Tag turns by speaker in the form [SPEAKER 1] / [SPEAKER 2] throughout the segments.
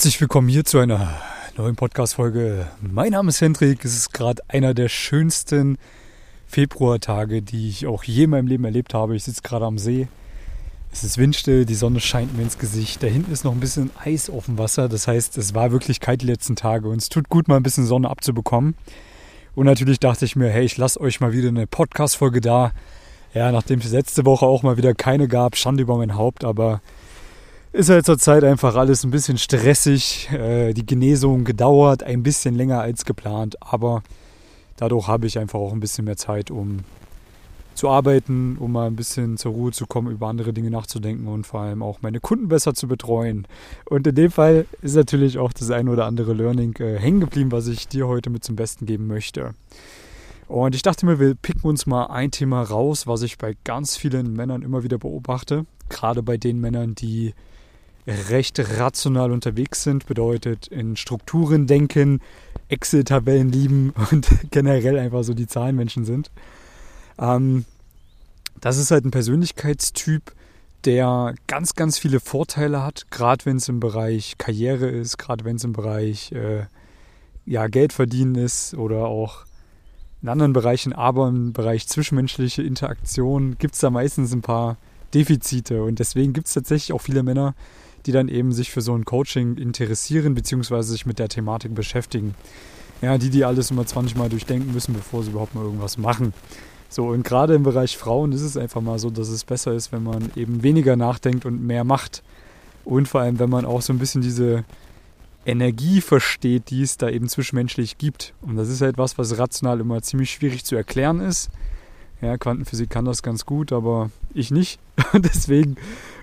[SPEAKER 1] Herzlich willkommen hier zu einer neuen Podcast-Folge. Mein Name ist Hendrik. Es ist gerade einer der schönsten Februartage, die ich auch je in meinem Leben erlebt habe. Ich sitze gerade am See. Es ist windstill, die Sonne scheint mir ins Gesicht. Da hinten ist noch ein bisschen Eis auf dem Wasser. Das heißt, es war wirklich kalt die letzten Tage und es tut gut, mal ein bisschen Sonne abzubekommen. Und natürlich dachte ich mir, hey, ich lasse euch mal wieder eine Podcast-Folge da. Ja, nachdem es letzte Woche auch mal wieder keine gab, Schande über mein Haupt, aber ist halt zurzeit einfach alles ein bisschen stressig. Äh, die Genesung gedauert ein bisschen länger als geplant, aber dadurch habe ich einfach auch ein bisschen mehr Zeit, um zu arbeiten, um mal ein bisschen zur Ruhe zu kommen, über andere Dinge nachzudenken und vor allem auch meine Kunden besser zu betreuen. Und in dem Fall ist natürlich auch das ein oder andere Learning äh, hängen geblieben, was ich dir heute mit zum Besten geben möchte. Und ich dachte mir, wir picken uns mal ein Thema raus, was ich bei ganz vielen Männern immer wieder beobachte. Gerade bei den Männern, die recht rational unterwegs sind, bedeutet in Strukturen denken, Excel-Tabellen lieben und generell einfach so die Zahlenmenschen sind. Ähm, das ist halt ein Persönlichkeitstyp, der ganz, ganz viele Vorteile hat, gerade wenn es im Bereich Karriere ist, gerade wenn es im Bereich äh, ja, Geld verdienen ist oder auch in anderen Bereichen, aber im Bereich zwischenmenschliche Interaktion gibt es da meistens ein paar Defizite und deswegen gibt es tatsächlich auch viele Männer, die dann eben sich für so ein Coaching interessieren bzw. sich mit der Thematik beschäftigen. Ja, die, die alles immer 20 Mal durchdenken müssen, bevor sie überhaupt mal irgendwas machen. So, und gerade im Bereich Frauen ist es einfach mal so, dass es besser ist, wenn man eben weniger nachdenkt und mehr macht. Und vor allem, wenn man auch so ein bisschen diese Energie versteht, die es da eben zwischenmenschlich gibt. Und das ist halt was, was rational immer ziemlich schwierig zu erklären ist. Ja, Quantenphysik kann das ganz gut, aber ich nicht. Deswegen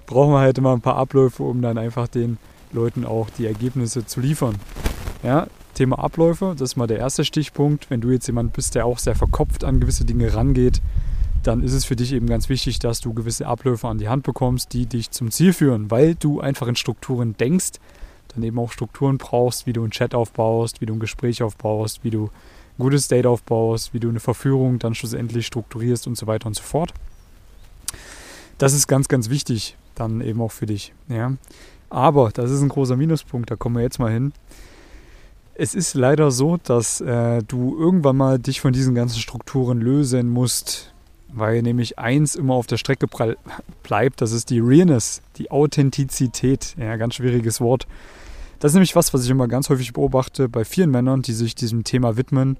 [SPEAKER 1] brauchen wir halt immer ein paar Abläufe, um dann einfach den Leuten auch die Ergebnisse zu liefern. Ja, Thema Abläufe, das ist mal der erste Stichpunkt. Wenn du jetzt jemand bist, der auch sehr verkopft an gewisse Dinge rangeht, dann ist es für dich eben ganz wichtig, dass du gewisse Abläufe an die Hand bekommst, die dich zum Ziel führen, weil du einfach in Strukturen denkst, dann eben auch Strukturen brauchst, wie du einen Chat aufbaust, wie du ein Gespräch aufbaust, wie du ein gutes Date aufbaust, wie du eine Verführung dann schlussendlich strukturierst und so weiter und so fort. Das ist ganz, ganz wichtig, dann eben auch für dich. Ja. Aber das ist ein großer Minuspunkt, da kommen wir jetzt mal hin. Es ist leider so, dass äh, du irgendwann mal dich von diesen ganzen Strukturen lösen musst, weil nämlich eins immer auf der Strecke bleibt, das ist die Realness, die Authentizität. Ja, ganz schwieriges Wort. Das ist nämlich was, was ich immer ganz häufig beobachte bei vielen Männern, die sich diesem Thema widmen,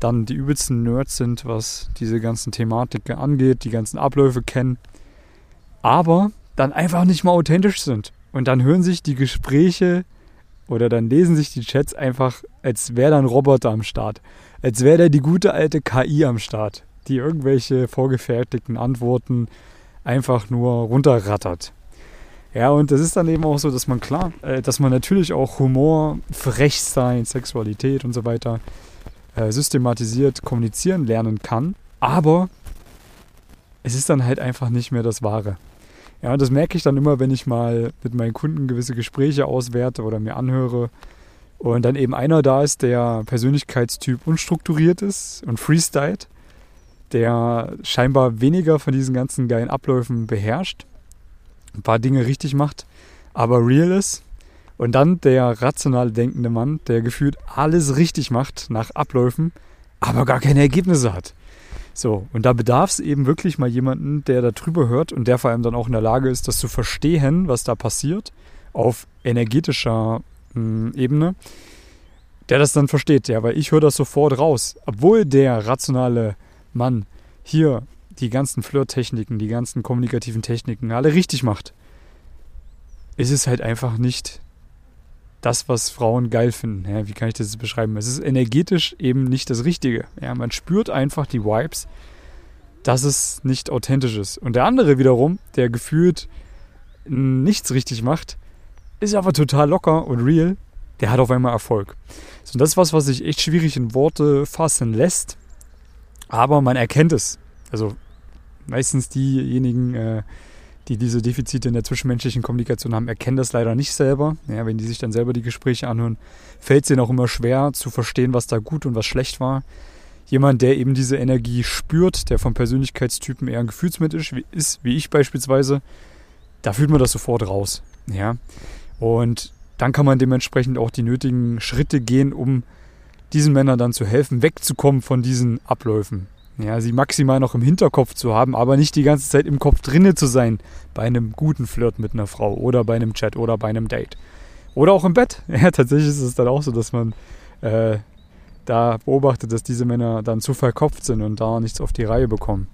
[SPEAKER 1] dann die übelsten Nerds sind, was diese ganzen Thematiken angeht, die ganzen Abläufe kennen, aber dann einfach nicht mal authentisch sind. Und dann hören sich die Gespräche oder dann lesen sich die Chats einfach, als wäre da ein Roboter am Start. Als wäre da die gute alte KI am Start, die irgendwelche vorgefertigten Antworten einfach nur runterrattert. Ja, und das ist dann eben auch so, dass man klar, äh, dass man natürlich auch Humor, Frechsein, Sexualität und so weiter äh, systematisiert kommunizieren lernen kann. Aber es ist dann halt einfach nicht mehr das Wahre. Ja, das merke ich dann immer, wenn ich mal mit meinen Kunden gewisse Gespräche auswerte oder mir anhöre und dann eben einer da ist, der Persönlichkeitstyp unstrukturiert ist und freestylt, der scheinbar weniger von diesen ganzen geilen Abläufen beherrscht, ein paar Dinge richtig macht, aber real ist. Und dann der rational denkende Mann, der gefühlt alles richtig macht nach Abläufen, aber gar keine Ergebnisse hat. So, und da bedarf es eben wirklich mal jemanden, der da drüber hört und der vor allem dann auch in der Lage ist, das zu verstehen, was da passiert, auf energetischer mh, hm, Ebene, der das dann versteht, ja, weil ich höre das sofort raus. Obwohl der rationale Mann hier die ganzen Flirttechniken, die ganzen kommunikativen Techniken alle richtig macht, ist es halt einfach nicht das, was Frauen geil finden. Ja, wie kann ich das beschreiben? Es ist energetisch eben nicht das Richtige. Ja, man spürt einfach die Vibes, dass es nicht authentisch ist. Und der andere wiederum, der gefühlt nichts richtig macht, ist aber total locker und real, der hat auf einmal Erfolg. So, das ist was, was sich echt schwierig in Worte fassen lässt, aber man erkennt es. Also meistens diejenigen, äh, die diese Defizite in der zwischenmenschlichen Kommunikation haben, erkennen das leider nicht selber. Ja, wenn die sich dann selber die Gespräche anhören, fällt es ihnen auch immer schwer zu verstehen, was da gut und was schlecht war. Jemand, der eben diese Energie spürt, der vom Persönlichkeitstypen eher ein Gefühlsmensch ist, wie ich beispielsweise, da fühlt man das sofort raus. Ja. Und dann kann man dementsprechend auch die nötigen Schritte gehen, um diesen Männern dann zu helfen, wegzukommen von diesen Abläufen. Ja, sie maximal noch im Hinterkopf zu haben, aber nicht die ganze Zeit im Kopf drinne zu sein bei einem guten Flirt mit einer Frau oder bei einem Chat oder bei einem Date. Oder auch im Bett. Ja, tatsächlich ist es dann auch so, dass man äh, da beobachtet, dass diese Männer dann zu verkopft sind und da nichts auf die Reihe bekommen.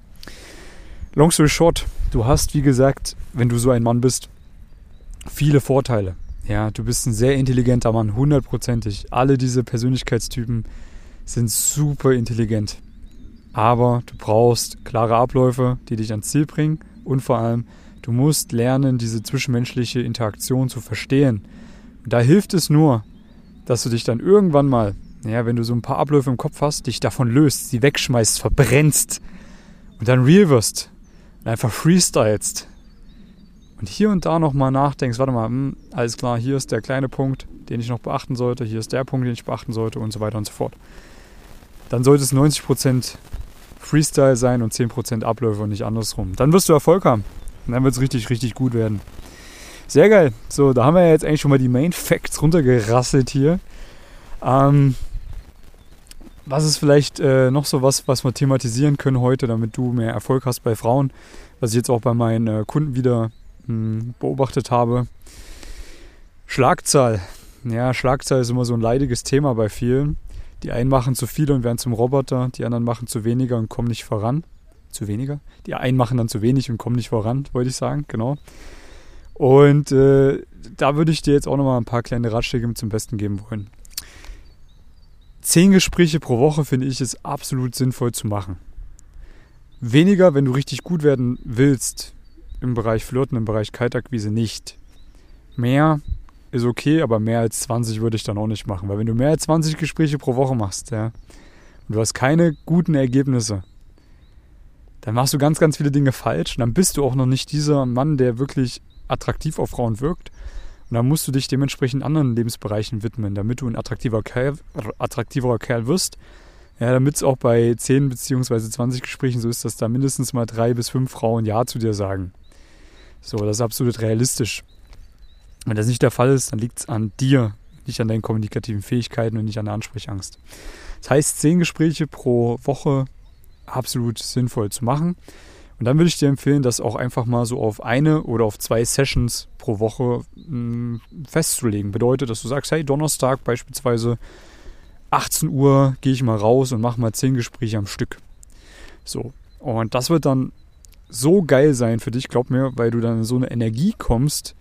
[SPEAKER 1] Long story short, du hast, wie gesagt, wenn du so ein Mann bist, viele Vorteile. Ja, du bist ein sehr intelligenter Mann, hundertprozentig. Alle diese Persönlichkeitstypen sind super intelligent. Aber du brauchst klare Abläufe, die dich ans Ziel bringen und vor allem, du musst lernen, diese zwischenmenschliche Interaktion zu verstehen. Und da hilft es nur, dass du dich dann irgendwann mal, ja, wenn du so ein paar Abläufe im Kopf hast, dich davon löst, sie wegschmeißt, verbrennst und dann real wirst und einfach freestylst. Und hier und da nochmal nachdenkst, warte mal, hm, alles klar, hier ist der kleine Punkt, den ich noch beachten sollte, hier ist der Punkt, den ich beachten sollte und so weiter und so fort. Dann sollte es 90% Freestyle sein und 10% Abläufe und nicht andersrum. Dann wirst du Erfolg haben. Und dann wird es richtig, richtig gut werden. Sehr geil. So, da haben wir jetzt eigentlich schon mal die Main Facts runtergerasselt hier. Ähm, was ist vielleicht äh, noch so was, was wir thematisieren können heute, damit du mehr Erfolg hast bei Frauen? Was ich jetzt auch bei meinen äh, Kunden wieder mh, hm, beobachtet habe. Schlagzahl. Ja, Schlagzahl ist immer so ein leidiges Thema bei vielen. Die einen machen zu viel und werden zum Roboter, die anderen machen zu weniger und kommen nicht voran. Zu weniger? Die einen machen dann zu wenig und kommen nicht voran, wollte ich sagen, genau. Und äh, da würde ich dir jetzt auch nochmal ein paar kleine Ratschläge zum Besten geben wollen. Zehn Gespräche pro Woche finde ich es absolut sinnvoll zu machen. Weniger, wenn du richtig gut werden willst, im Bereich Flirten, im Bereich Kaltakquise nicht. Mehr, ist okay, aber mehr als 20 würde ich dann auch nicht machen. Weil wenn du mehr als 20 Gespräche pro Woche machst, ja, und du hast keine guten Ergebnisse, dann machst du ganz, ganz viele Dinge falsch. Und dann bist du auch noch nicht dieser Mann, der wirklich attraktiv auf Frauen wirkt. Und dann musst du dich dementsprechend anderen Lebensbereichen widmen, damit du ein attraktiver Kerl, attraktiverer Kerl wirst. Ja, damit es auch bei 10 bzw. 20 Gesprächen so ist, dass da mindestens mal drei bis fünf Frauen Ja zu dir sagen. So, das ist absolut realistisch. Wenn das nicht der Fall ist, dann liegt es an dir, nicht an deinen kommunikativen Fähigkeiten und nicht an der Ansprechangst. Das heißt, zehn Gespräche pro Woche absolut sinnvoll zu machen. Und dann würde ich dir empfehlen, das auch einfach mal so auf eine oder auf zwei Sessions pro Woche mh, hm, festzulegen. Bedeutet, dass du sagst, hey, Donnerstag beispielsweise 18 Uhr gehe ich mal raus und mache mal zehn Gespräche am Stück. So. Und das wird dann so geil sein für dich, glaub mir, weil du dann in so eine Energie kommst,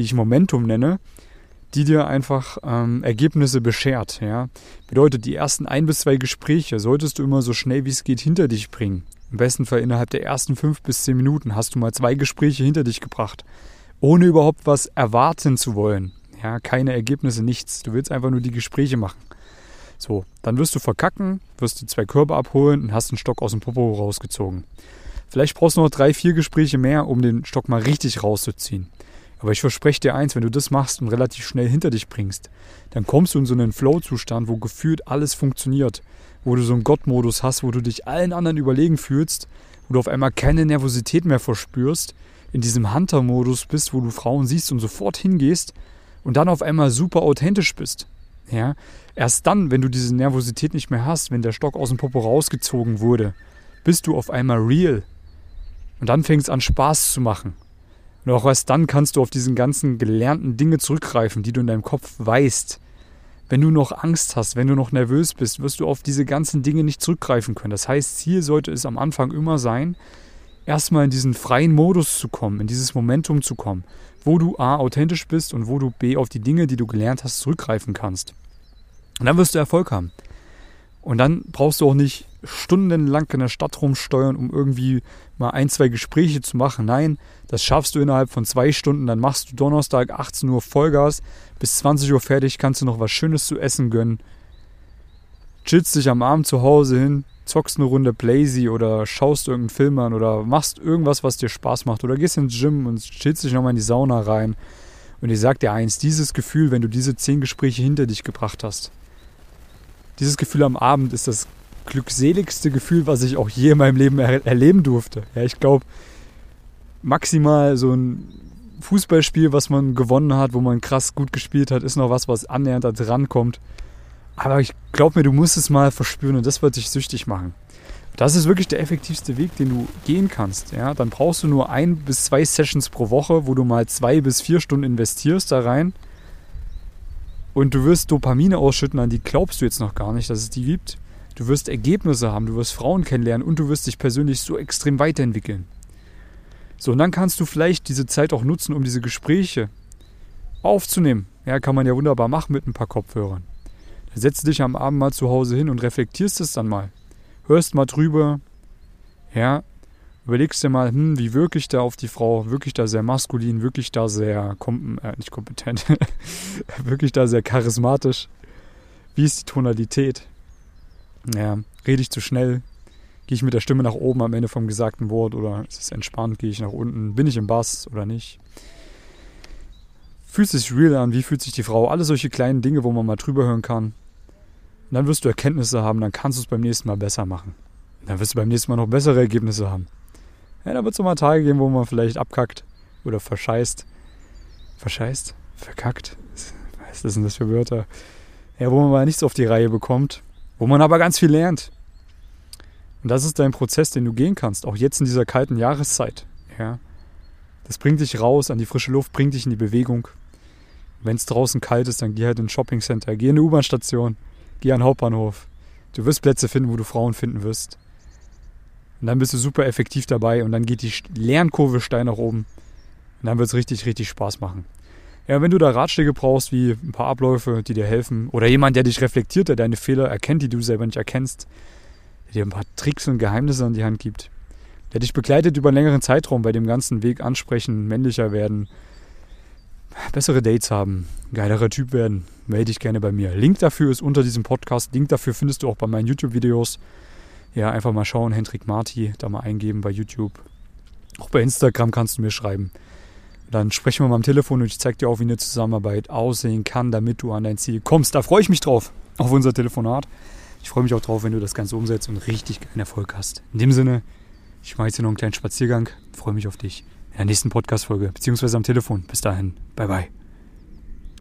[SPEAKER 1] die ich Momentum nenne, die dir einfach ähm, Ergebnisse beschert. Ja? Bedeutet, die ersten ein bis zwei Gespräche solltest du immer so schnell wie es geht hinter dich bringen. Im besten Fall innerhalb der ersten fünf bis zehn Minuten hast du mal zwei Gespräche hinter dich gebracht, ohne überhaupt was erwarten zu wollen. Ja, keine Ergebnisse, nichts. Du willst einfach nur die Gespräche machen. So, dann wirst du verkacken, wirst du zwei Körper abholen und hast einen Stock aus dem Popo rausgezogen. Vielleicht brauchst du noch drei, vier Gespräche mehr, um den Stock mal richtig rauszuziehen. Aber ich verspreche dir eins, wenn du das machst und relativ schnell hinter dich bringst, dann kommst du in so einen Flow-Zustand, wo gefühlt alles funktioniert, wo du so einen Gott-Modus hast, wo du dich allen anderen überlegen fühlst, wo du auf einmal keine Nervosität mehr verspürst, in diesem Hunter-Modus bist, wo du Frauen siehst und sofort hingehst und dann auf einmal super authentisch bist. Ja? Erst dann, wenn du diese Nervosität nicht mehr hast, wenn der Stock aus dem Popo rausgezogen wurde, bist du auf einmal real. Und dann fängt es an Spaß zu machen. Und auch erst dann kannst du auf diesen ganzen gelernten Dinge zurückgreifen, die du in deinem Kopf weißt. Wenn du noch Angst hast, wenn du noch nervös bist, wirst du auf diese ganzen Dinge nicht zurückgreifen können. Das heißt, Ziel sollte es am Anfang immer sein, erstmal in diesen freien Modus zu kommen, in dieses Momentum zu kommen, wo du A authentisch bist und wo du B auf die Dinge, die du gelernt hast, zurückgreifen kannst. Und dann wirst du Erfolg haben. Und dann brauchst du auch nicht stundenlang in der Stadt rumsteuern, um irgendwie mal ein, zwei Gespräche zu machen. Nein, das schaffst du innerhalb von zwei Stunden. Dann machst du Donnerstag 18 Uhr Vollgas, bis 20 Uhr fertig, kannst du noch was Schönes zu essen gönnen. Chillst dich am Abend zu Hause hin, zockst eine Runde Blazy oder schaust irgendeinen Film an oder machst irgendwas, was dir Spaß macht oder gehst ins Gym und chillst dich nochmal in die Sauna rein. Und ich sag dir eins, dieses Gefühl, wenn du diese zehn Gespräche hinter dich gebracht hast, dieses Gefühl am Abend ist das glückseligste Gefühl, was ich auch je in meinem Leben er erleben durfte. Ja, ich glaube, maximal so ein Fußballspiel, was man gewonnen hat, wo man krass gut gespielt hat, ist noch was, was annähernd da dran kommt. Aber ich glaube mir, du musst es mal verspüren und das wird dich süchtig machen. Das ist wirklich der effektivste Weg, den du gehen kannst. Ja, dann brauchst du nur ein bis zwei Sessions pro Woche, wo du mal zwei bis vier Stunden investierst da rein. Und du wirst Dopamine ausschütten, an die glaubst du jetzt noch gar nicht, dass es die gibt. Du wirst Ergebnisse haben, du wirst Frauen kennenlernen und du wirst dich persönlich so extrem weiterentwickeln. So, und dann kannst du vielleicht diese Zeit auch nutzen, um diese Gespräche aufzunehmen. Ja, kann man ja wunderbar machen mit ein paar Kopfhörern. Dann setzt dich am Abend mal zu Hause hin und reflektierst es dann mal hörst mal drüber, ja, überlegst dir mal, hm, wie wirklich da auf die Frau, wirklich da sehr maskulin, wirklich da sehr, kom äh, nicht kompetent, wirklich da sehr charismatisch. Wie ist die Tonalität? Ja, rede ich zu schnell? Gehe ich mit der Stimme nach oben am Ende vom gesagten Wort oder ist es entspannt? Gehe ich nach unten? Bin ich im Bass oder nicht? Fühlt sich real an? Wie fühlt sich die Frau? Alle solche kleinen Dinge, wo man mal drüber hören kann. Und dann wirst du Erkenntnisse haben, dann kannst du es beim nächsten Mal besser machen. Dann wirst du beim nächsten Mal noch bessere Ergebnisse haben. Ja, da wird es auch mal Tage geben, wo man vielleicht abkackt oder verscheißt. Verscheißt? Verkackt? Was ist denn das für Wörter? Ja, wo man mal nichts auf die Reihe bekommt, wo man aber ganz viel lernt. Und das ist dein Prozess, den du gehen kannst, auch jetzt in dieser kalten Jahreszeit. Ja. Das bringt dich raus an die frische Luft, bringt dich in die Bewegung. Wenn es draußen kalt ist, dann geh halt in ein Shoppingcenter, geh in eine U-Bahn-Station. Geh an den Hauptbahnhof. Du wirst Plätze finden, wo du Frauen finden wirst. Und dann bist du super effektiv dabei und dann geht die Lernkurve steil nach oben. Und dann wird es richtig, richtig Spaß machen. Ja, wenn du da Ratschläge brauchst, wie ein paar Abläufe, die dir helfen, oder jemand, der dich reflektiert, der deine Fehler erkennt, die du selber nicht erkennst, der dir ein paar Tricks und Geheimnisse an die Hand gibt, der dich begleitet über einen längeren Zeitraum bei dem ganzen Weg ansprechen, männlicher werden, bessere Dates haben, geilerer Typ werden, melde dich gerne bei mir. Link dafür ist unter diesem Podcast. Link dafür findest du auch bei meinen YouTube-Videos. Ja, einfach mal schauen, Hendrik Marti, da mal eingeben bei YouTube. Auch bei Instagram kannst du mir schreiben. Dann sprechen wir mal am Telefon und ich zeige dir auch, wie eine Zusammenarbeit aussehen kann, damit du an dein Ziel kommst. Da freue ich mich drauf, auf unser Telefonat. Ich freue mich auch drauf, wenn du das Ganze umsetzt und richtig geilen Erfolg hast. In dem Sinne, ich mache jetzt hier noch einen kleinen Spaziergang. Freue mich auf dich in der nächsten Podcast-Folge, beziehungsweise am Telefon. Bis dahin, bye bye.